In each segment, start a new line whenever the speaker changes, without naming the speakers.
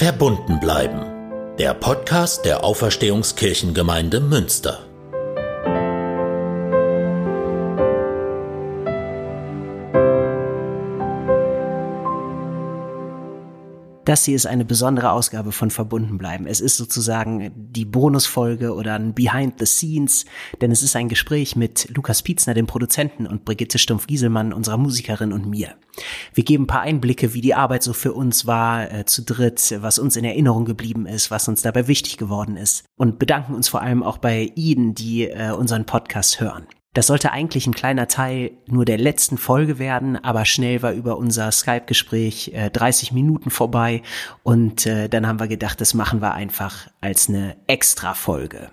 Verbunden bleiben. Der Podcast der Auferstehungskirchengemeinde Münster.
Das hier ist eine besondere Ausgabe von Verbunden bleiben. Es ist sozusagen die Bonusfolge oder ein Behind the Scenes, denn es ist ein Gespräch mit Lukas Pietzner, dem Produzenten, und Brigitte Stumpf-Gieselmann, unserer Musikerin und mir. Wir geben ein paar Einblicke, wie die Arbeit so für uns war, äh, zu dritt, was uns in Erinnerung geblieben ist, was uns dabei wichtig geworden ist und bedanken uns vor allem auch bei Ihnen, die äh, unseren Podcast hören. Das sollte eigentlich ein kleiner Teil nur der letzten Folge werden, aber schnell war über unser Skype-Gespräch äh, 30 Minuten vorbei und äh, dann haben wir gedacht, das machen wir einfach als eine Extra-Folge.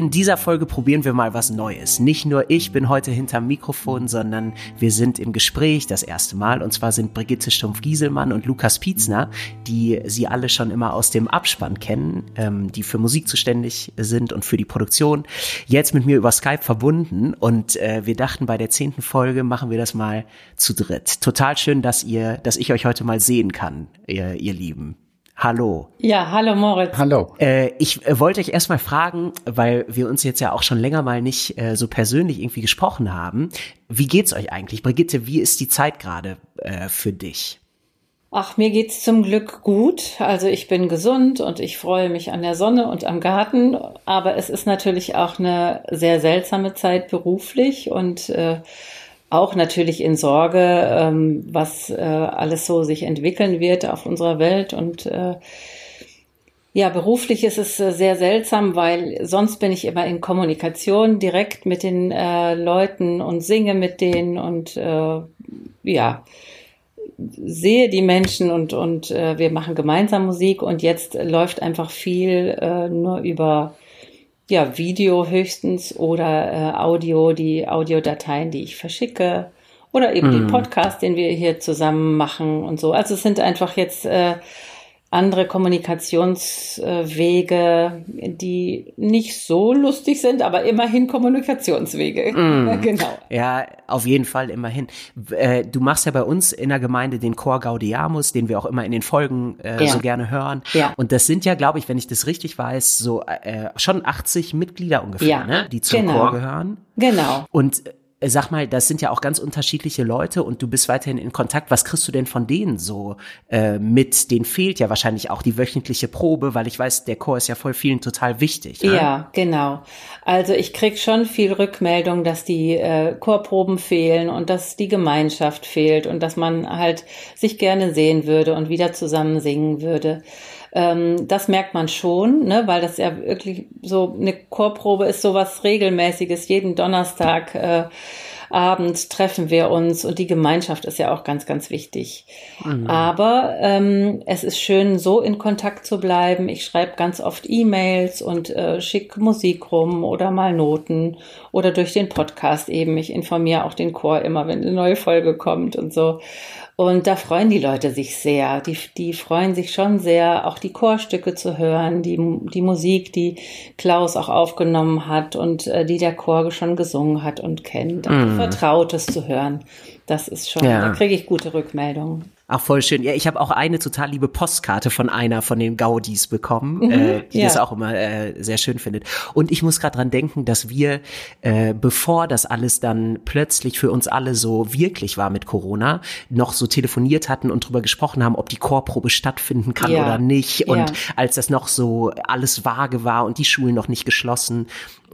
In dieser Folge probieren wir mal was Neues. Nicht nur ich bin heute hinterm Mikrofon, sondern wir sind im Gespräch das erste Mal. Und zwar sind Brigitte Stumpf-Gieselmann und Lukas Pietzner, die Sie alle schon immer aus dem Abspann kennen, ähm, die für Musik zuständig sind und für die Produktion, jetzt mit mir über Skype verbunden. Und äh, wir dachten, bei der zehnten Folge machen wir das mal zu dritt. Total schön, dass ihr, dass ich euch heute mal sehen kann, ihr, ihr Lieben. Hallo.
Ja, hallo Moritz.
Hallo. Äh, ich äh, wollte euch erstmal fragen, weil wir uns jetzt ja auch schon länger mal nicht äh, so persönlich irgendwie gesprochen haben. Wie geht's euch eigentlich? Brigitte, wie ist die Zeit gerade äh, für dich?
Ach, mir geht's zum Glück gut. Also ich bin gesund und ich freue mich an der Sonne und am Garten. Aber es ist natürlich auch eine sehr seltsame Zeit beruflich und äh, auch natürlich in Sorge, ähm, was äh, alles so sich entwickeln wird auf unserer Welt. Und äh, ja, beruflich ist es äh, sehr seltsam, weil sonst bin ich immer in Kommunikation direkt mit den äh, Leuten und singe mit denen und äh, ja, sehe die Menschen und, und äh, wir machen gemeinsam Musik und jetzt läuft einfach viel äh, nur über ja, Video höchstens oder äh, Audio, die Audiodateien, die ich verschicke oder eben mm. den Podcast, den wir hier zusammen machen und so. Also es sind einfach jetzt äh, andere Kommunikationswege, die nicht so lustig sind, aber immerhin Kommunikationswege.
Mm. genau. Ja, auf jeden Fall immerhin. Äh, du machst ja bei uns in der Gemeinde den Chor Gaudiamus, den wir auch immer in den Folgen äh, ja. so gerne hören. Ja. Und das sind ja, glaube ich, wenn ich das richtig weiß, so äh, schon 80 Mitglieder ungefähr, ja. ne, die zum genau. Chor gehören.
Genau.
Und sag mal, das sind ja auch ganz unterschiedliche Leute und du bist weiterhin in Kontakt. Was kriegst du denn von denen so äh, mit? Denen fehlt ja wahrscheinlich auch die wöchentliche Probe, weil ich weiß, der Chor ist ja voll vielen total wichtig.
Ne? Ja, genau. Also ich krieg schon viel Rückmeldung, dass die äh, Chorproben fehlen und dass die Gemeinschaft fehlt und dass man halt sich gerne sehen würde und wieder zusammen singen würde. Ähm, das merkt man schon, ne, weil das ja wirklich so eine Chorprobe ist sowas regelmäßiges. Jeden Donnerstag äh, abends treffen wir uns und die Gemeinschaft ist ja auch ganz, ganz wichtig. Mhm. Aber ähm, es ist schön, so in Kontakt zu bleiben. Ich schreibe ganz oft E-Mails und äh, schicke Musik rum oder mal Noten oder durch den Podcast eben. Ich informiere auch den Chor immer, wenn eine neue Folge kommt und so. Und da freuen die Leute sich sehr. Die, die freuen sich schon sehr, auch die Chorstücke zu hören, die, die Musik, die Klaus auch aufgenommen hat und äh, die der Chor schon gesungen hat und kennt. Mm. Vertrautes zu hören. Das ist schon, ja. da kriege ich gute Rückmeldungen.
Ach, voll schön. Ja, ich habe auch eine total liebe Postkarte von einer von den Gaudis bekommen, mhm, äh, die ja. das auch immer äh, sehr schön findet. Und ich muss gerade dran denken, dass wir, äh, bevor das alles dann plötzlich für uns alle so wirklich war mit Corona, noch so telefoniert hatten und drüber gesprochen haben, ob die Chorprobe stattfinden kann ja. oder nicht. Und ja. als das noch so alles vage war und die Schulen noch nicht geschlossen,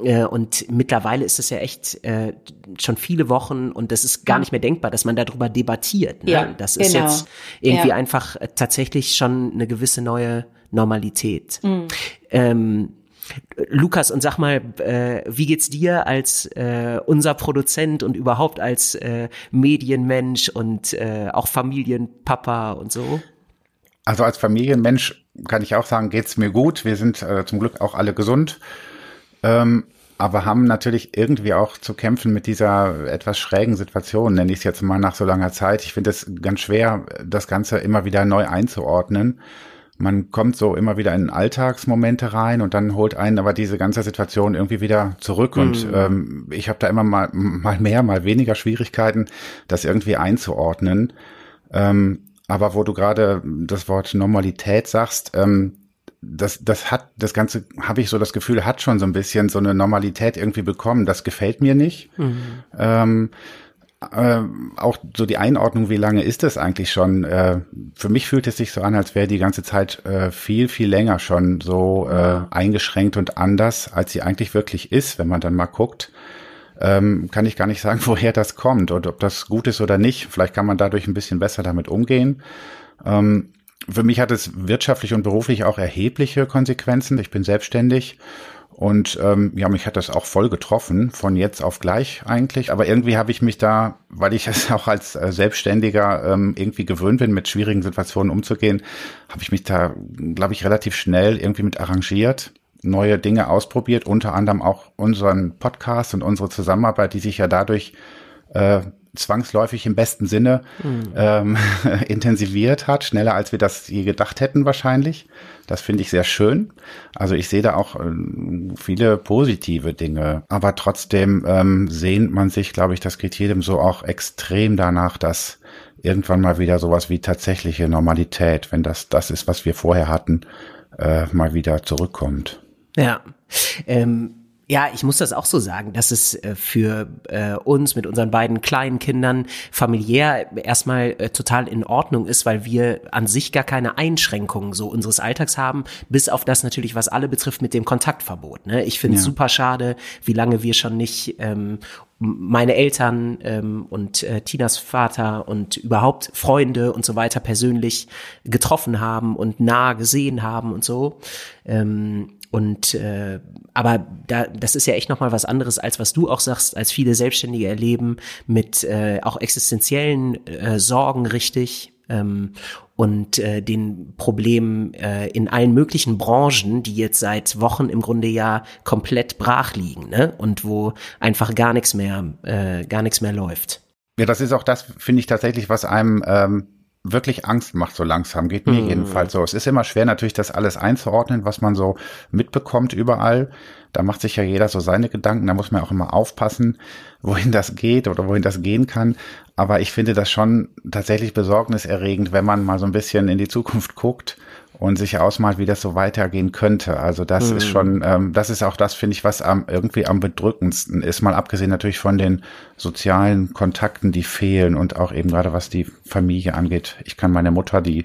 äh, und mittlerweile ist es ja echt äh, schon viele Wochen und das ist gar nicht mehr denkbar, dass man darüber debattiert. Ne? Ja, das ist genau. jetzt irgendwie ja. einfach äh, tatsächlich schon eine gewisse neue Normalität. Mhm. Ähm, Lukas, und sag mal, äh, wie geht's dir als äh, unser Produzent und überhaupt als äh, Medienmensch und äh, auch Familienpapa und so?
Also als Familienmensch kann ich auch sagen, geht's mir gut. Wir sind äh, zum Glück auch alle gesund. Ähm, aber haben natürlich irgendwie auch zu kämpfen mit dieser etwas schrägen Situation, nenne ich es jetzt mal nach so langer Zeit. Ich finde es ganz schwer, das Ganze immer wieder neu einzuordnen. man kommt so immer wieder in Alltagsmomente rein und dann holt einen aber diese ganze Situation irgendwie wieder zurück. Mhm. Und ähm, ich habe da immer mal, mal mehr, mal weniger Schwierigkeiten, das irgendwie einzuordnen. Ähm, aber wo du gerade das Wort Normalität sagst, ähm, das, das hat, das Ganze, habe ich so das Gefühl, hat schon so ein bisschen so eine Normalität irgendwie bekommen. Das gefällt mir nicht. Mhm. Ähm, äh, auch so die Einordnung, wie lange ist das eigentlich schon? Äh, für mich fühlt es sich so an, als wäre die ganze Zeit äh, viel, viel länger schon so äh, eingeschränkt und anders, als sie eigentlich wirklich ist, wenn man dann mal guckt. Ähm, kann ich gar nicht sagen, woher das kommt und ob das gut ist oder nicht. Vielleicht kann man dadurch ein bisschen besser damit umgehen. Ähm, für mich hat es wirtschaftlich und beruflich auch erhebliche Konsequenzen. Ich bin selbstständig und ähm, ja, mich hat das auch voll getroffen, von jetzt auf gleich eigentlich. Aber irgendwie habe ich mich da, weil ich es auch als äh, Selbstständiger ähm, irgendwie gewöhnt bin, mit schwierigen Situationen umzugehen, habe ich mich da, glaube ich, relativ schnell irgendwie mit arrangiert, neue Dinge ausprobiert, unter anderem auch unseren Podcast und unsere Zusammenarbeit, die sich ja dadurch äh, zwangsläufig im besten Sinne mhm. ähm, intensiviert hat, schneller als wir das je gedacht hätten wahrscheinlich. Das finde ich sehr schön. Also ich sehe da auch äh, viele positive Dinge, aber trotzdem ähm, sehnt man sich, glaube ich, das geht jedem so auch extrem danach, dass irgendwann mal wieder sowas wie tatsächliche Normalität, wenn das das ist, was wir vorher hatten, äh, mal wieder zurückkommt.
Ja. Ähm ja, ich muss das auch so sagen, dass es äh, für äh, uns mit unseren beiden kleinen Kindern familiär erstmal äh, total in Ordnung ist, weil wir an sich gar keine Einschränkungen so unseres Alltags haben, bis auf das natürlich, was alle betrifft mit dem Kontaktverbot. Ne? Ich finde es ja. super schade, wie lange wir schon nicht ähm, meine Eltern ähm, und äh, Tinas Vater und überhaupt Freunde und so weiter persönlich getroffen haben und nah gesehen haben und so. Ähm, und äh, aber da, das ist ja echt nochmal was anderes, als was du auch sagst, als viele Selbstständige erleben, mit äh, auch existenziellen äh, Sorgen richtig ähm, und äh, den Problemen äh, in allen möglichen Branchen, die jetzt seit Wochen im Grunde ja komplett brach liegen, ne? Und wo einfach gar nichts mehr, äh, gar nichts mehr läuft.
Ja, das ist auch das, finde ich tatsächlich, was einem ähm, wirklich Angst macht so langsam, geht mir mhm. jedenfalls so. Es ist immer schwer natürlich, das alles einzuordnen, was man so mitbekommt überall. Da macht sich ja jeder so seine Gedanken, da muss man auch immer aufpassen, wohin das geht oder wohin das gehen kann. Aber ich finde das schon tatsächlich besorgniserregend, wenn man mal so ein bisschen in die Zukunft guckt und sich ausmalt, wie das so weitergehen könnte. Also das mhm. ist schon, ähm, das ist auch das, finde ich, was am, irgendwie am bedrückendsten ist. Mal abgesehen natürlich von den sozialen Kontakten, die fehlen und auch eben gerade was die Familie angeht. Ich kann meine Mutter, die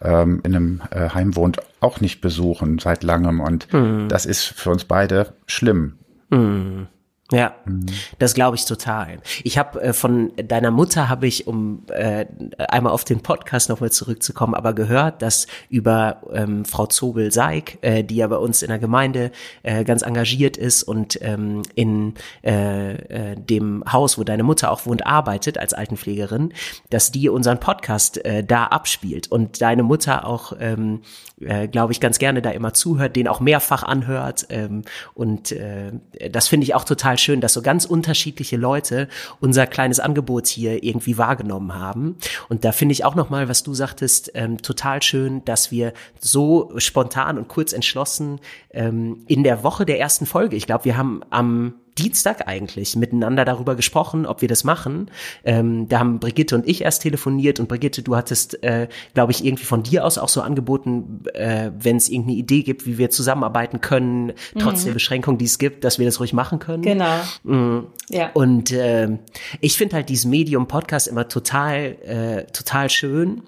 ähm, in einem äh, Heim wohnt, auch nicht besuchen seit langem und mhm. das ist für uns beide schlimm.
Mhm. Ja, mhm. das glaube ich total. Ich habe äh, von deiner Mutter habe ich, um äh, einmal auf den Podcast nochmal zurückzukommen, aber gehört, dass über ähm, Frau Zobel-Seig, äh, die ja bei uns in der Gemeinde äh, ganz engagiert ist und ähm, in äh, äh, dem Haus, wo deine Mutter auch wohnt, arbeitet als Altenpflegerin, dass die unseren Podcast äh, da abspielt und deine Mutter auch, ähm, äh, glaube ich, ganz gerne da immer zuhört, den auch mehrfach anhört ähm, und äh, das finde ich auch total schön, dass so ganz unterschiedliche Leute unser kleines Angebot hier irgendwie wahrgenommen haben. Und da finde ich auch nochmal, was du sagtest, ähm, total schön, dass wir so spontan und kurz entschlossen ähm, in der Woche der ersten Folge, ich glaube, wir haben am Dienstag eigentlich miteinander darüber gesprochen, ob wir das machen. Ähm, da haben Brigitte und ich erst telefoniert und Brigitte, du hattest, äh, glaube ich, irgendwie von dir aus auch so angeboten, äh, wenn es irgendeine Idee gibt, wie wir zusammenarbeiten können, trotz mhm. der Beschränkung, die es gibt, dass wir das ruhig machen können.
Genau.
Mhm. Ja. Und äh, ich finde halt dieses Medium Podcast immer total, äh, total schön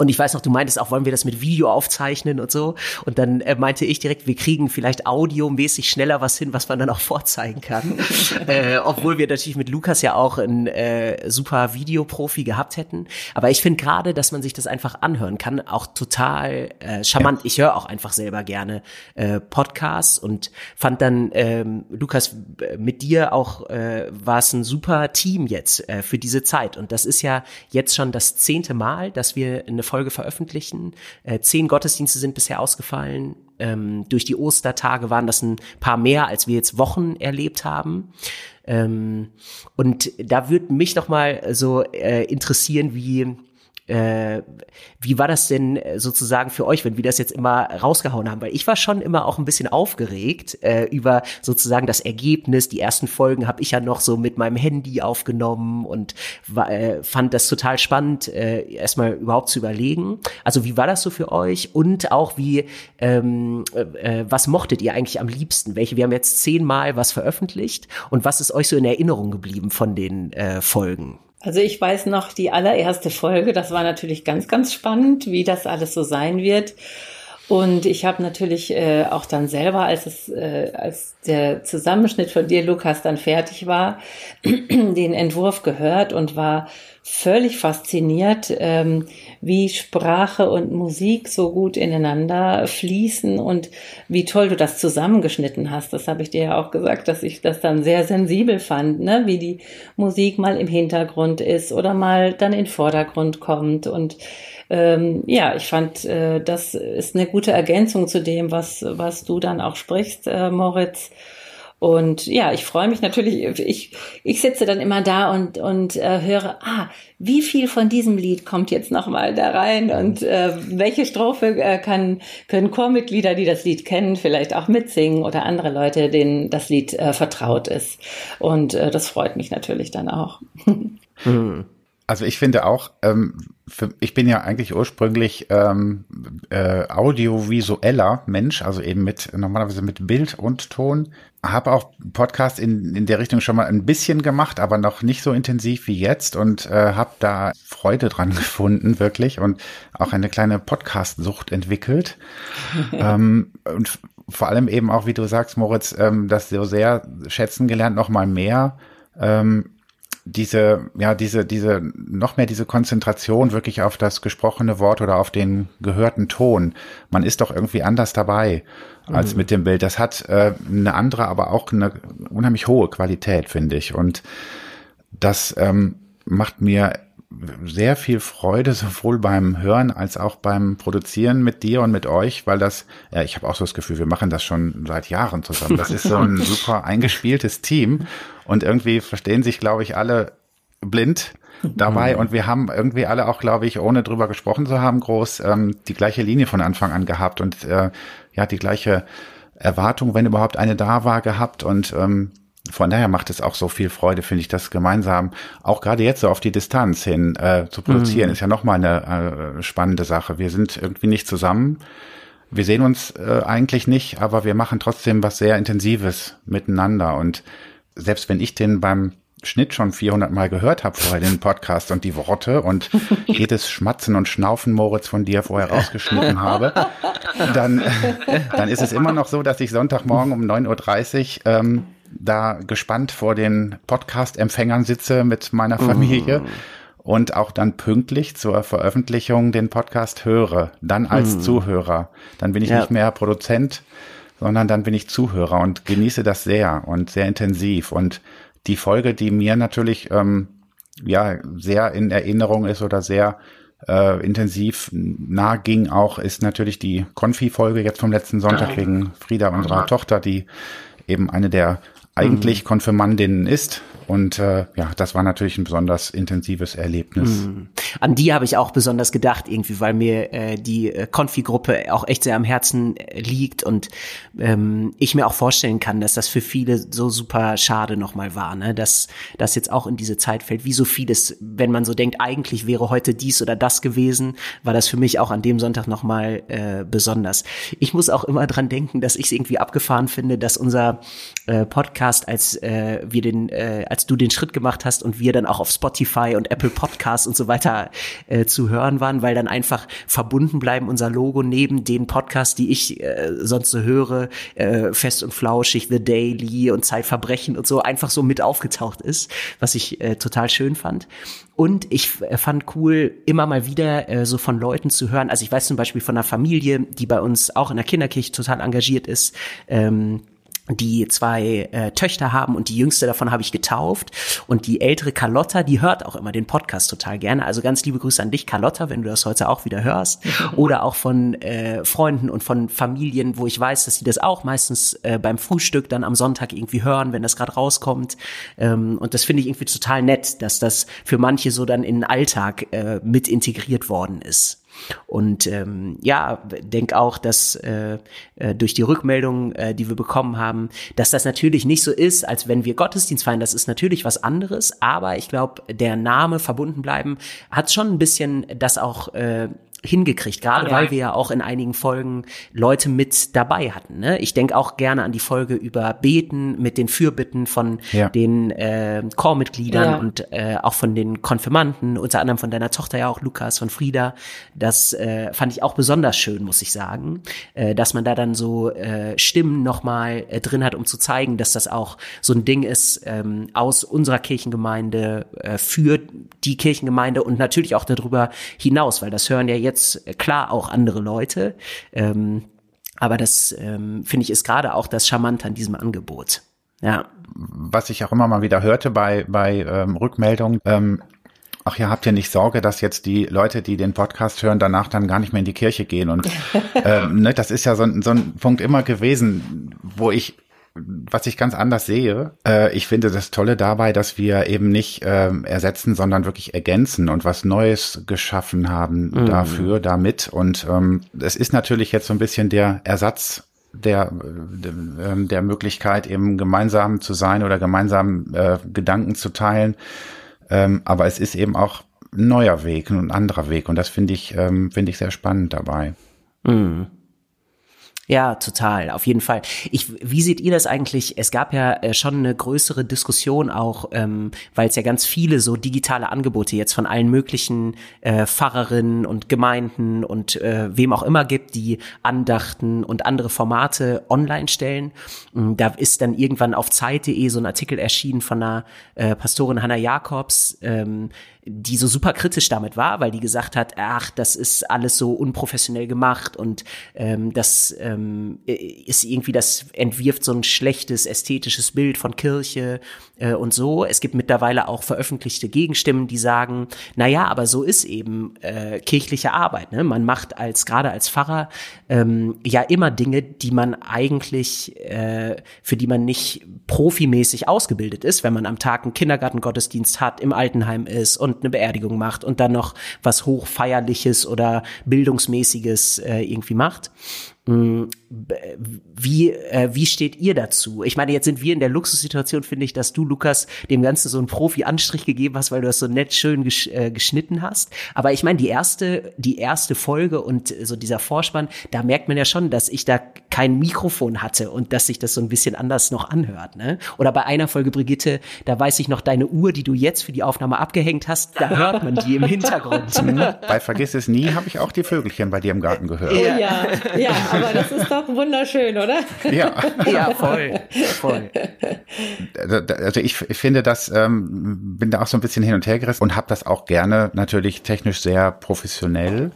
und ich weiß noch, du meintest auch, wollen wir das mit Video aufzeichnen und so. Und dann äh, meinte ich direkt, wir kriegen vielleicht audiomäßig schneller was hin, was man dann auch vorzeigen kann. äh, obwohl wir natürlich mit Lukas ja auch einen äh, super Videoprofi gehabt hätten. Aber ich finde gerade, dass man sich das einfach anhören kann, auch total äh, charmant. Ja. Ich höre auch einfach selber gerne äh, Podcasts und fand dann, ähm, Lukas, mit dir auch äh, war es ein super Team jetzt äh, für diese Zeit. Und das ist ja jetzt schon das zehnte Mal, dass wir eine Folge veröffentlichen. Äh, zehn Gottesdienste sind bisher ausgefallen. Ähm, durch die Ostertage waren das ein paar mehr, als wir jetzt Wochen erlebt haben. Ähm, und da würde mich noch mal so äh, interessieren, wie äh, wie war das denn sozusagen für euch, wenn wir das jetzt immer rausgehauen haben? Weil ich war schon immer auch ein bisschen aufgeregt äh, über sozusagen das Ergebnis. Die ersten Folgen habe ich ja noch so mit meinem Handy aufgenommen und war, äh, fand das total spannend, äh, erstmal überhaupt zu überlegen. Also wie war das so für euch? Und auch wie, ähm, äh, was mochtet ihr eigentlich am liebsten? Welche? Wir haben jetzt zehnmal was veröffentlicht und was ist euch so in Erinnerung geblieben von den äh, Folgen?
Also ich weiß noch die allererste Folge, das war natürlich ganz, ganz spannend, wie das alles so sein wird. Und ich habe natürlich äh, auch dann selber, als es, äh, als der Zusammenschnitt von dir, Lukas, dann fertig war, den Entwurf gehört und war völlig fasziniert, ähm, wie Sprache und Musik so gut ineinander fließen und wie toll du das zusammengeschnitten hast. Das habe ich dir ja auch gesagt, dass ich das dann sehr sensibel fand, ne? wie die Musik mal im Hintergrund ist oder mal dann in den Vordergrund kommt und ähm, ja, ich fand, äh, das ist eine gute Ergänzung zu dem, was, was du dann auch sprichst, äh, Moritz. Und ja, ich freue mich natürlich, ich, ich sitze dann immer da und, und äh, höre, ah, wie viel von diesem Lied kommt jetzt nochmal da rein und äh, welche Strophe äh, kann, können Chormitglieder, die das Lied kennen, vielleicht auch mitsingen oder andere Leute, denen das Lied äh, vertraut ist. Und äh, das freut mich natürlich dann auch.
Mhm. Also ich finde auch, ähm, für, ich bin ja eigentlich ursprünglich ähm, äh, audiovisueller Mensch, also eben mit normalerweise mit Bild und Ton. Habe auch Podcast in, in der Richtung schon mal ein bisschen gemacht, aber noch nicht so intensiv wie jetzt und äh, habe da Freude dran gefunden, wirklich, und auch eine kleine Podcast-Sucht entwickelt. ähm, und vor allem eben auch, wie du sagst, Moritz, ähm, das so sehr schätzen gelernt, noch mal mehr. Ähm, diese, ja, diese, diese, noch mehr diese Konzentration wirklich auf das gesprochene Wort oder auf den gehörten Ton. Man ist doch irgendwie anders dabei als mhm. mit dem Bild. Das hat äh, eine andere, aber auch eine unheimlich hohe Qualität, finde ich. Und das ähm, macht mir sehr viel Freude, sowohl beim Hören als auch beim Produzieren mit dir und mit euch, weil das, ja, ich habe auch so das Gefühl, wir machen das schon seit Jahren zusammen. Das ist so ein super eingespieltes Team und irgendwie verstehen sich, glaube ich, alle blind dabei und wir haben irgendwie alle auch, glaube ich, ohne drüber gesprochen zu haben, groß ähm, die gleiche Linie von Anfang an gehabt und äh, ja, die gleiche Erwartung, wenn überhaupt eine da war, gehabt und ähm, von daher macht es auch so viel Freude, finde ich, das gemeinsam, auch gerade jetzt so auf die Distanz hin äh, zu produzieren, mhm. ist ja nochmal eine äh, spannende Sache. Wir sind irgendwie nicht zusammen. Wir sehen uns äh, eigentlich nicht, aber wir machen trotzdem was sehr Intensives miteinander. Und selbst wenn ich den beim Schnitt schon 400 Mal gehört habe vorher den Podcast und die Worte und jedes Schmatzen und Schnaufen Moritz von dir vorher rausgeschnitten habe, dann, dann ist es immer noch so, dass ich Sonntagmorgen um 9.30 Uhr ähm, da gespannt vor den Podcast-Empfängern sitze mit meiner Familie. Mm. Und auch dann pünktlich zur Veröffentlichung den Podcast höre, dann als mm. Zuhörer. Dann bin ich ja. nicht mehr Produzent, sondern dann bin ich Zuhörer und genieße das sehr und sehr intensiv. Und die Folge, die mir natürlich ähm, ja sehr in Erinnerung ist oder sehr äh, intensiv nah ging auch, ist natürlich die Konfi-Folge jetzt vom letzten Sonntag wegen Frieda, unserer Tochter, die eben eine der eigentlich mhm. Konfirmandinnen ist. Und äh, ja, das war natürlich ein besonders intensives Erlebnis. Mhm.
An die habe ich auch besonders gedacht, irgendwie, weil mir äh, die äh, Konfi-Gruppe auch echt sehr am Herzen äh, liegt und ähm, ich mir auch vorstellen kann, dass das für viele so super schade nochmal war, ne? dass das jetzt auch in diese Zeit fällt, wie so vieles, wenn man so denkt, eigentlich wäre heute dies oder das gewesen, war das für mich auch an dem Sonntag nochmal äh, besonders. Ich muss auch immer dran denken, dass ich es irgendwie abgefahren finde, dass unser äh, Podcast, als äh, wir den, äh, als du den Schritt gemacht hast und wir dann auch auf Spotify und Apple Podcasts und so weiter äh, zu hören waren, weil dann einfach verbunden bleiben unser Logo neben den Podcasts, die ich äh, sonst so höre, äh, Fest und Flauschig, The Daily und Zeitverbrechen und so einfach so mit aufgetaucht ist, was ich äh, total schön fand. Und ich äh, fand cool, immer mal wieder äh, so von Leuten zu hören. Also ich weiß zum Beispiel von einer Familie, die bei uns auch in der Kinderkirche total engagiert ist. Ähm, die zwei äh, Töchter haben und die jüngste davon habe ich getauft und die ältere Carlotta, die hört auch immer den Podcast total gerne. Also ganz liebe Grüße an dich, Carlotta, wenn du das heute auch wieder hörst. Oder auch von äh, Freunden und von Familien, wo ich weiß, dass sie das auch meistens äh, beim Frühstück dann am Sonntag irgendwie hören, wenn das gerade rauskommt. Ähm, und das finde ich irgendwie total nett, dass das für manche so dann in den Alltag äh, mit integriert worden ist. Und ähm, ja, denk auch, dass äh, äh, durch die Rückmeldungen, äh, die wir bekommen haben, dass das natürlich nicht so ist, als wenn wir Gottesdienst feiern. Das ist natürlich was anderes, aber ich glaube, der Name verbunden bleiben hat schon ein bisschen das auch äh, hingekriegt, gerade ja. weil wir ja auch in einigen Folgen Leute mit dabei hatten. Ne? Ich denke auch gerne an die Folge über Beten mit den Fürbitten von ja. den äh, Chormitgliedern ja. und äh, auch von den Konfirmanden, unter anderem von deiner Tochter ja auch Lukas, von Frieda. Das äh, fand ich auch besonders schön, muss ich sagen, äh, dass man da dann so äh, Stimmen nochmal äh, drin hat, um zu zeigen, dass das auch so ein Ding ist ähm, aus unserer Kirchengemeinde äh, für die Kirchengemeinde und natürlich auch darüber hinaus, weil das hören ja jetzt jetzt äh, klar auch andere Leute. Ähm, aber das ähm, finde ich ist gerade auch das Charmante an diesem Angebot. Ja.
Was ich auch immer mal wieder hörte bei, bei ähm, Rückmeldungen, ähm, ach ja, habt ihr nicht Sorge, dass jetzt die Leute, die den Podcast hören, danach dann gar nicht mehr in die Kirche gehen? Und ähm, ne, das ist ja so, so ein Punkt immer gewesen, wo ich was ich ganz anders sehe, äh, ich finde das Tolle dabei, dass wir eben nicht äh, ersetzen, sondern wirklich ergänzen und was Neues geschaffen haben mhm. dafür, damit. Und ähm, es ist natürlich jetzt so ein bisschen der Ersatz der, der, ähm, der Möglichkeit, eben gemeinsam zu sein oder gemeinsam äh, Gedanken zu teilen. Ähm, aber es ist eben auch ein neuer Weg, ein anderer Weg. Und das finde ich, ähm, finde ich sehr spannend dabei.
Mhm. Ja, total, auf jeden Fall. Ich, wie seht ihr das eigentlich? Es gab ja äh, schon eine größere Diskussion auch, ähm, weil es ja ganz viele so digitale Angebote jetzt von allen möglichen äh, Pfarrerinnen und Gemeinden und äh, wem auch immer gibt, die Andachten und andere Formate online stellen. Mm, da ist dann irgendwann auf Zeit.de so ein Artikel erschienen von einer äh, Pastorin Hannah Jacobs, ähm, die so super kritisch damit war, weil die gesagt hat, ach, das ist alles so unprofessionell gemacht und ähm, das ähm, ist irgendwie, das entwirft so ein schlechtes ästhetisches Bild von Kirche äh, und so. Es gibt mittlerweile auch veröffentlichte Gegenstimmen, die sagen, na ja, aber so ist eben äh, kirchliche Arbeit. Ne? Man macht als gerade als Pfarrer ähm, ja immer Dinge, die man eigentlich äh, für die man nicht profimäßig ausgebildet ist, wenn man am Tag einen Kindergartengottesdienst hat, im Altenheim ist und eine Beerdigung macht und dann noch was hochfeierliches oder bildungsmäßiges äh, irgendwie macht. Wie, äh, wie steht ihr dazu? Ich meine, jetzt sind wir in der Luxussituation, finde ich, dass du, Lukas, dem Ganzen so einen Profi-Anstrich gegeben hast, weil du das so nett schön gesch äh, geschnitten hast. Aber ich meine, die erste, die erste Folge und so dieser Vorspann, da merkt man ja schon, dass ich da kein Mikrofon hatte und dass sich das so ein bisschen anders noch anhört. Ne? Oder bei einer Folge, Brigitte, da weiß ich noch deine Uhr, die du jetzt für die Aufnahme abgehängt hast, da hört man die im Hintergrund.
bei Vergiss es nie habe ich auch die Vögelchen bei dir im Garten gehört.
Ja, ja, aber das ist doch wunderschön, oder?
Ja, ja voll, voll.
Also ich, finde das, ähm, bin da auch so ein bisschen hin und her gerissen und habe das auch gerne natürlich technisch sehr professionell.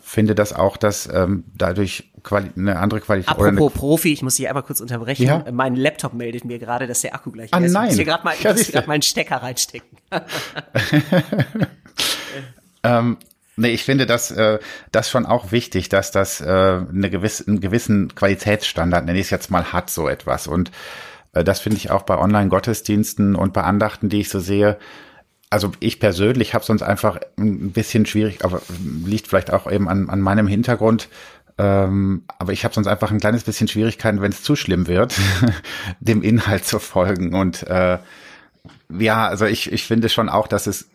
Finde das auch, dass ähm, dadurch Quali eine andere Qualität.
Apropos Profi, ich muss dich einmal kurz unterbrechen. Ja? Mein Laptop meldet mir gerade, dass der Akku gleich
ah, ist.
Ich
muss
hier gerade mal, ja, grad mal einen Stecker reinstecken.
ähm, Nee, ich finde das, äh, das schon auch wichtig, dass das äh, eine gewisse, einen gewissen Qualitätsstandard, nenne ich es jetzt mal, hat, so etwas. Und äh, das finde ich auch bei Online-Gottesdiensten und bei Andachten, die ich so sehe. Also ich persönlich habe sonst einfach ein bisschen schwierig, aber liegt vielleicht auch eben an, an meinem Hintergrund. Ähm, aber ich habe sonst einfach ein kleines bisschen Schwierigkeiten, wenn es zu schlimm wird, dem Inhalt zu folgen. Und äh, ja, also ich, ich finde schon auch, dass es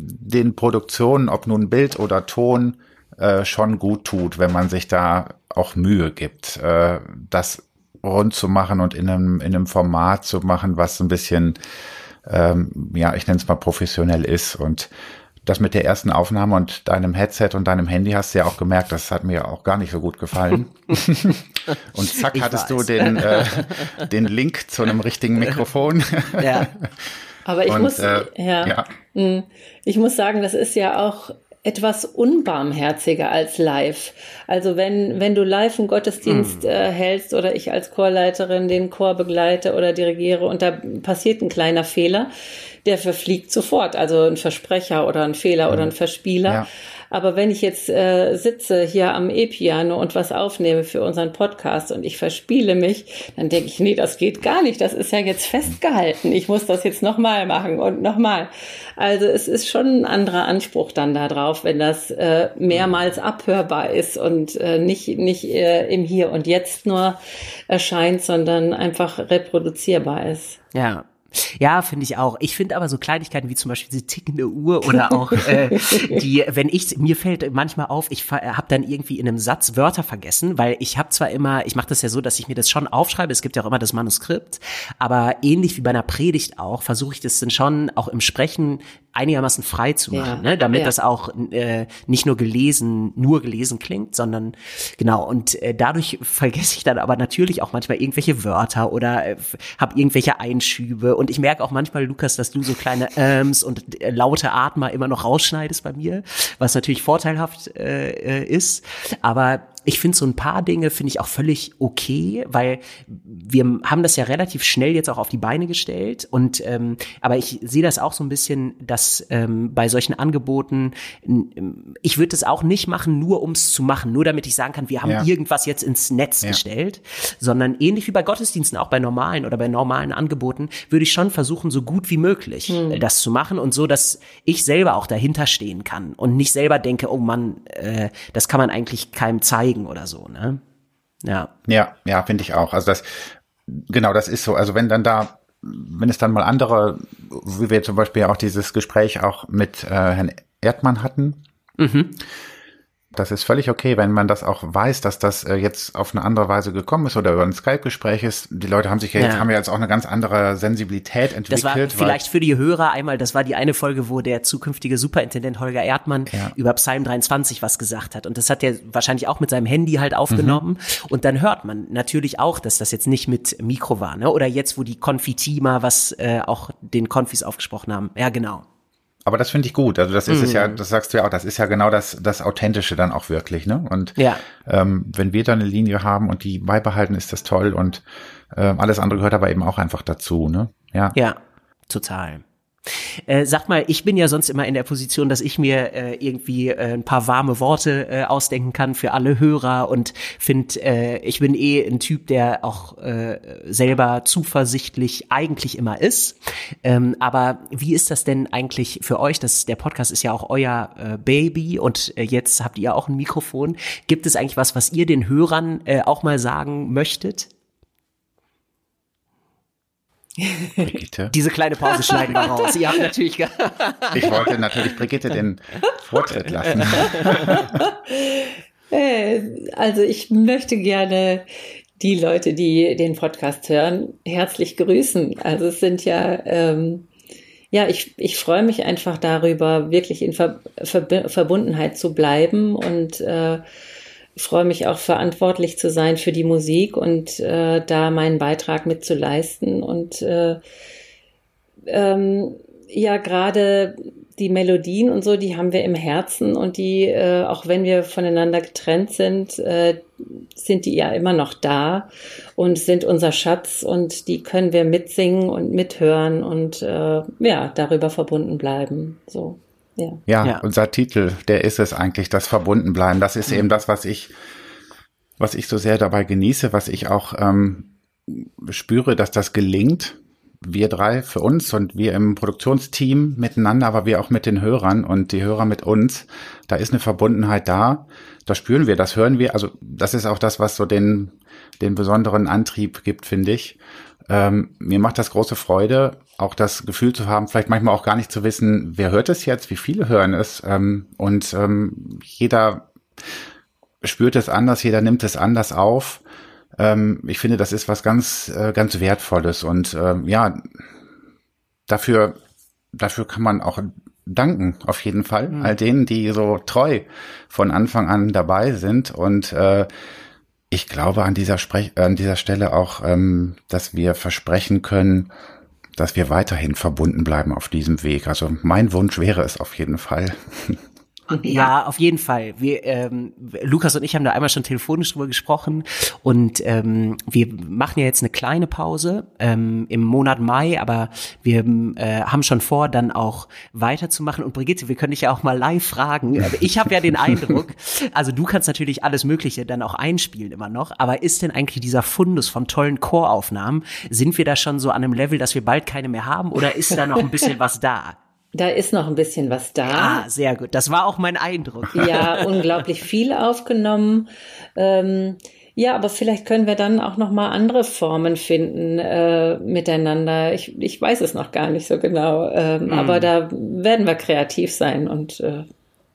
den Produktionen, ob nun Bild oder Ton, äh, schon gut tut, wenn man sich da auch Mühe gibt, äh, das rund zu machen und in einem, in einem Format zu machen, was ein bisschen, ähm, ja, ich nenne es mal professionell ist. Und das mit der ersten Aufnahme und deinem Headset und deinem Handy hast du ja auch gemerkt, das hat mir auch gar nicht so gut gefallen. und zack, ich hattest weiß. du den, äh, den Link zu einem richtigen Mikrofon.
ja. Aber ich und, muss, äh, ja, ja, hm, ich muss sagen, das ist ja auch etwas unbarmherziger als live. Also wenn, wenn du live einen Gottesdienst hm. äh, hältst oder ich als Chorleiterin den Chor begleite oder dirigiere und da passiert ein kleiner Fehler, der verfliegt sofort. Also ein Versprecher oder ein Fehler hm. oder ein Verspieler. Ja. Aber wenn ich jetzt äh, sitze hier am E-Piano und was aufnehme für unseren Podcast und ich verspiele mich, dann denke ich, nee, das geht gar nicht. Das ist ja jetzt festgehalten. Ich muss das jetzt nochmal machen und nochmal. Also es ist schon ein anderer Anspruch dann da drauf, wenn das äh, mehrmals abhörbar ist und äh, nicht, nicht äh, im Hier und Jetzt nur erscheint, sondern einfach reproduzierbar ist.
Ja, ja, finde ich auch. Ich finde aber so Kleinigkeiten wie zum Beispiel diese tickende Uhr oder auch äh, die, wenn ich, mir fällt manchmal auf, ich habe dann irgendwie in einem Satz Wörter vergessen, weil ich habe zwar immer, ich mache das ja so, dass ich mir das schon aufschreibe, es gibt ja auch immer das Manuskript, aber ähnlich wie bei einer Predigt auch, versuche ich das dann schon auch im Sprechen einigermaßen frei zu machen, ja, ne? damit ja. das auch äh, nicht nur gelesen, nur gelesen klingt, sondern genau. Und äh, dadurch vergesse ich dann aber natürlich auch manchmal irgendwelche Wörter oder äh, habe irgendwelche Einschübe. Und ich merke auch manchmal, Lukas, dass du so kleine Ähms und äh, laute Atmer immer noch rausschneidest bei mir, was natürlich vorteilhaft äh, äh ist. Aber ich finde so ein paar Dinge finde ich auch völlig okay, weil wir haben das ja relativ schnell jetzt auch auf die Beine gestellt und ähm, aber ich sehe das auch so ein bisschen, dass ähm, bei solchen Angeboten ich würde es auch nicht machen, nur ums zu machen, nur damit ich sagen kann, wir haben ja. irgendwas jetzt ins Netz ja. gestellt, sondern ähnlich wie bei Gottesdiensten, auch bei normalen oder bei normalen Angeboten, würde ich schon versuchen, so gut wie möglich hm. das zu machen und so, dass ich selber auch dahinter stehen kann und nicht selber denke, oh Mann, äh, das kann man eigentlich keinem zeigen zeigen oder so, ne?
Ja. Ja, ja, finde ich auch. Also das, genau, das ist so. Also wenn dann da, wenn es dann mal andere, wie wir zum Beispiel auch dieses Gespräch auch mit äh, Herrn Erdmann hatten, mhm das ist völlig okay, wenn man das auch weiß, dass das äh, jetzt auf eine andere Weise gekommen ist oder über ein Skype-Gespräch ist. Die Leute haben sich ja, jetzt, haben ja jetzt auch eine ganz andere Sensibilität entwickelt.
Das war vielleicht für die Hörer einmal, das war die eine Folge, wo der zukünftige Superintendent Holger Erdmann ja. über Psalm 23 was gesagt hat. Und das hat er wahrscheinlich auch mit seinem Handy halt aufgenommen. Mhm. Und dann hört man natürlich auch, dass das jetzt nicht mit Mikro war, ne? Oder jetzt, wo die Konfitima was äh, auch den Konfis aufgesprochen haben. Ja, genau.
Aber das finde ich gut. Also das ist mhm. es ja, mhm. das sagst du ja auch, das ist ja genau das, das Authentische dann auch wirklich, ne? Und ja. ähm, wenn wir da eine Linie haben und die beibehalten, ist das toll und äh, alles andere gehört aber eben auch einfach dazu, ne?
Ja. Ja, total. Äh, sag mal, ich bin ja sonst immer in der Position, dass ich mir äh, irgendwie äh, ein paar warme Worte äh, ausdenken kann für alle Hörer und finde, äh, ich bin eh ein Typ, der auch äh, selber zuversichtlich eigentlich immer ist. Ähm, aber wie ist das denn eigentlich für euch? Das, der Podcast ist ja auch euer äh, Baby und äh, jetzt habt ihr auch ein Mikrofon. Gibt es eigentlich was, was ihr den Hörern äh, auch mal sagen möchtet? Brigitte. Diese kleine Pause schneiden wir raus. Ja, natürlich.
ich wollte natürlich Brigitte den Vortritt lassen.
Äh, also ich möchte gerne die Leute, die den Podcast hören, herzlich grüßen. Also es sind ja, ähm, ja, ich, ich freue mich einfach darüber, wirklich in Ver Ver Verbundenheit zu bleiben und äh, freue mich auch verantwortlich zu sein für die Musik und äh, da meinen Beitrag mit zu leisten. Und äh, ähm, ja, gerade die Melodien und so, die haben wir im Herzen und die, äh, auch wenn wir voneinander getrennt sind, äh, sind die ja immer noch da und sind unser Schatz und die können wir mitsingen und mithören und äh, ja, darüber verbunden bleiben. So.
Ja. ja. Ja, unser Titel, der ist es eigentlich, das Verbundenbleiben. Das ist mhm. eben das, was ich, was ich so sehr dabei genieße, was ich auch ähm, spüre, dass das gelingt. Wir drei für uns und wir im Produktionsteam miteinander, aber wir auch mit den Hörern und die Hörer mit uns. Da ist eine Verbundenheit da. Das spüren wir, das hören wir. Also das ist auch das, was so den, den besonderen Antrieb gibt, finde ich. Ähm, mir macht das große Freude, auch das Gefühl zu haben, vielleicht manchmal auch gar nicht zu wissen, wer hört es jetzt, wie viele hören es. Ähm, und ähm, jeder spürt es anders, jeder nimmt es anders auf. Ähm, ich finde, das ist was ganz, äh, ganz Wertvolles. Und ähm, ja, dafür, dafür kann man auch danken, auf jeden Fall, mhm. all denen, die so treu von Anfang an dabei sind. Und äh, ich glaube an dieser, Sprech an dieser Stelle auch, ähm, dass wir versprechen können, dass wir weiterhin verbunden bleiben auf diesem Weg. Also mein Wunsch wäre es auf jeden Fall.
Ja, auf jeden Fall. Wir, ähm, Lukas und ich haben da einmal schon telefonisch drüber gesprochen und ähm, wir machen ja jetzt eine kleine Pause ähm, im Monat Mai, aber wir äh, haben schon vor, dann auch weiterzumachen. Und Brigitte, wir können dich ja auch mal live fragen. Ich habe ja den Eindruck, also du kannst natürlich alles Mögliche dann auch einspielen immer noch, aber ist denn eigentlich dieser Fundus von tollen Choraufnahmen, sind wir da schon so an einem Level, dass wir bald keine mehr haben oder ist da noch ein bisschen was da?
Da ist noch ein bisschen was da.
Ah, sehr gut. Das war auch mein Eindruck.
Ja, unglaublich viel aufgenommen. Ähm, ja, aber vielleicht können wir dann auch noch mal andere Formen finden äh, miteinander. Ich, ich weiß es noch gar nicht so genau, ähm, mm. aber da werden wir kreativ sein und äh,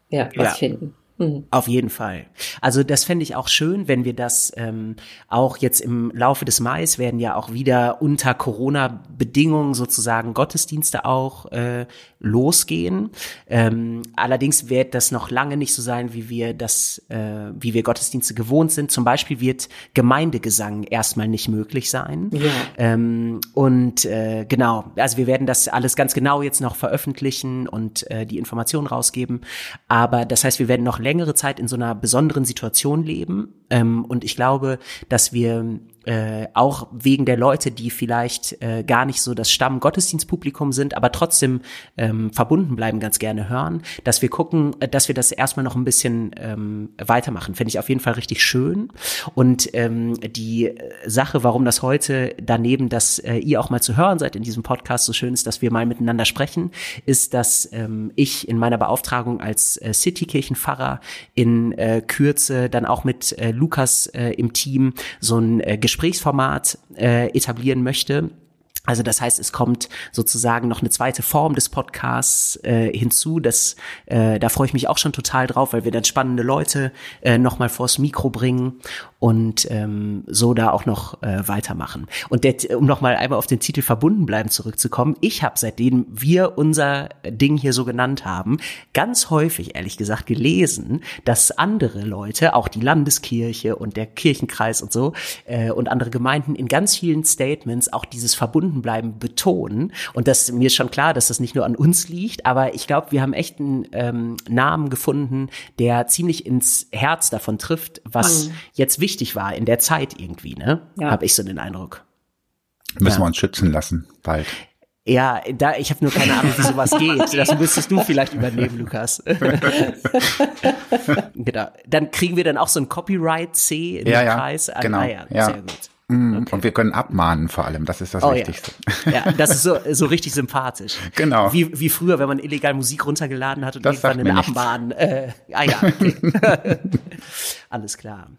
ja, was ja. finden.
Mhm. Auf jeden Fall. Also das fände ich auch schön, wenn wir das ähm, auch jetzt im Laufe des Mai werden ja auch wieder unter Corona-Bedingungen sozusagen Gottesdienste auch äh, losgehen. Ähm, allerdings wird das noch lange nicht so sein, wie wir das, äh, wie wir Gottesdienste gewohnt sind. Zum Beispiel wird Gemeindegesang erstmal nicht möglich sein. Ja. Ähm, und äh, genau, also wir werden das alles ganz genau jetzt noch veröffentlichen und äh, die Informationen rausgeben. Aber das heißt, wir werden noch längere Zeit in so einer besonderen Situation leben. Ähm, und ich glaube, dass wir äh, auch wegen der Leute, die vielleicht äh, gar nicht so das Stamm-Gottesdienstpublikum sind, aber trotzdem ähm, verbunden bleiben, ganz gerne hören, dass wir gucken, äh, dass wir das erstmal noch ein bisschen ähm, weitermachen. Finde ich auf jeden Fall richtig schön. Und ähm, die Sache, warum das heute daneben, dass äh, ihr auch mal zu hören seid in diesem Podcast, so schön ist, dass wir mal miteinander sprechen, ist, dass ähm, ich in meiner Beauftragung als äh, Citykirchenpfarrer in äh, Kürze dann auch mit äh, Lukas äh, im Team so ein äh, Gesprächsformat äh, etablieren möchte, also das heißt, es kommt sozusagen noch eine zweite Form des Podcasts äh, hinzu. Das, äh, da freue ich mich auch schon total drauf, weil wir dann spannende Leute äh, nochmal vors Mikro bringen und ähm, so da auch noch äh, weitermachen. Und der, um nochmal einmal auf den Titel verbunden bleiben zurückzukommen, ich habe seitdem wir unser Ding hier so genannt haben, ganz häufig ehrlich gesagt gelesen, dass andere Leute, auch die Landeskirche und der Kirchenkreis und so äh, und andere Gemeinden in ganz vielen Statements auch dieses verbunden bleiben betonen. Und das mir ist schon klar, dass das nicht nur an uns liegt, aber ich glaube, wir haben echt einen ähm, Namen gefunden, der ziemlich ins Herz davon trifft, was mhm. jetzt wichtig war in der Zeit irgendwie, ne? Ja. Habe ich so den Eindruck.
Müssen ja. wir uns schützen lassen, bald.
Ja, da ich habe nur keine Ahnung, wie sowas geht. Das müsstest du vielleicht übernehmen, Lukas. genau. Dann kriegen wir dann auch so ein Copyright C in
ja,
den
ja,
Kreis.
Ah, genau. Ah, ja, ja, sehr gut. Mm, okay. Und wir können abmahnen vor allem, das ist das oh, Wichtigste.
Ja. ja. das ist so, so richtig sympathisch.
Genau.
Wie, wie früher, wenn man illegal Musik runtergeladen hat und das irgendwann eine Abmahn. Äh, ah ja, okay. Alles klar.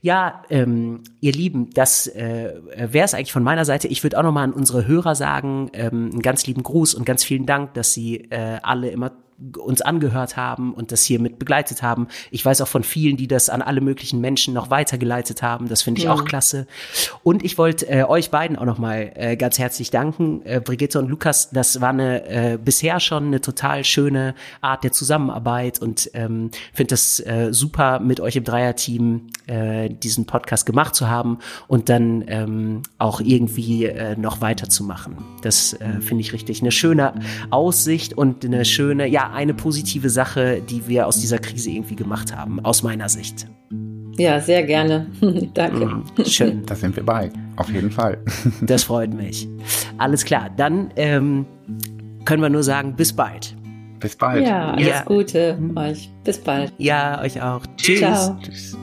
Ja, ähm, ihr Lieben, das äh, wäre es eigentlich von meiner Seite. Ich würde auch nochmal an unsere Hörer sagen, ähm, einen ganz lieben Gruß und ganz vielen Dank, dass sie äh, alle immer uns angehört haben und das hier mit begleitet haben. Ich weiß auch von vielen, die das an alle möglichen Menschen noch weitergeleitet haben. Das finde ich ja. auch klasse. Und ich wollte äh, euch beiden auch noch mal äh, ganz herzlich danken, äh, Brigitte und Lukas. Das war eine äh, bisher schon eine total schöne Art der Zusammenarbeit und ähm, finde das äh, super, mit euch im Dreierteam äh, diesen Podcast gemacht zu haben und dann ähm, auch irgendwie äh, noch weiterzumachen. Das äh, finde ich richtig eine schöne Aussicht und eine schöne, ja eine positive Sache, die wir aus dieser Krise irgendwie gemacht haben, aus meiner Sicht.
Ja, sehr gerne. Danke. Mm,
schön. Da sind wir bei. Auf jeden Fall.
das freut mich. Alles klar. Dann ähm, können wir nur sagen, bis bald.
Bis bald.
Ja, alles ja. Gute euch. Bis bald.
Ja, euch auch. Tschüss. Ciao. Tschüss.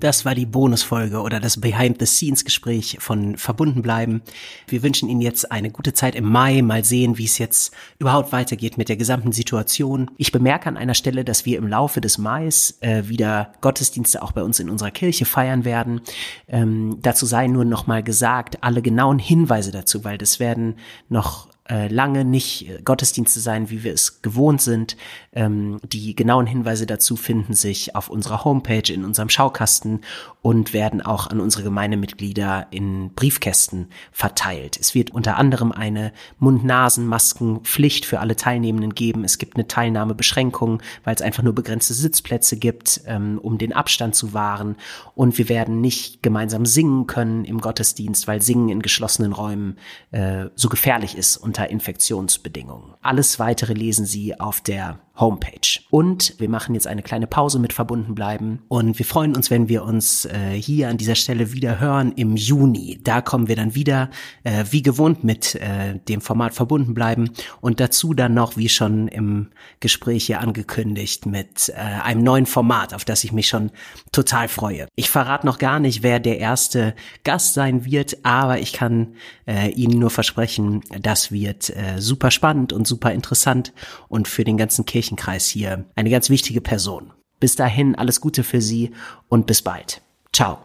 Das war die Bonusfolge oder das Behind-the-Scenes-Gespräch von Verbunden bleiben. Wir wünschen Ihnen jetzt eine gute Zeit im Mai. Mal sehen, wie es jetzt überhaupt weitergeht mit der gesamten Situation. Ich bemerke an einer Stelle, dass wir im Laufe des Mais äh, wieder Gottesdienste auch bei uns in unserer Kirche feiern werden. Ähm, dazu sei nur noch mal gesagt, alle genauen Hinweise dazu, weil das werden noch äh, lange nicht äh, Gottesdienste sein, wie wir es gewohnt sind. Ähm, die genauen Hinweise dazu finden sich auf unserer Homepage, in unserem Schaukasten und werden auch an unsere Gemeindemitglieder in Briefkästen verteilt. Es wird unter anderem eine Mund-Nasen-Maskenpflicht für alle Teilnehmenden geben. Es gibt eine Teilnahmebeschränkung, weil es einfach nur begrenzte Sitzplätze gibt, ähm, um den Abstand zu wahren. Und wir werden nicht gemeinsam singen können im Gottesdienst, weil Singen in geschlossenen Räumen äh, so gefährlich ist unter Infektionsbedingungen. Alles weitere lesen Sie auf der Homepage. Und wir machen jetzt eine kleine Pause mit verbunden bleiben und wir freuen uns, wenn wir uns äh, hier an dieser Stelle wieder hören im Juni. Da kommen wir dann wieder äh, wie gewohnt mit äh, dem Format verbunden bleiben und dazu dann noch, wie schon im Gespräch hier angekündigt, mit äh, einem neuen Format, auf das ich mich schon total freue. Ich verrate noch gar nicht, wer der erste Gast sein wird, aber ich kann äh, Ihnen nur versprechen, das wird äh, super spannend und super interessant und für den ganzen Kirchen Kirchenkreis hier eine ganz wichtige Person. Bis dahin alles Gute für Sie und bis bald. Ciao.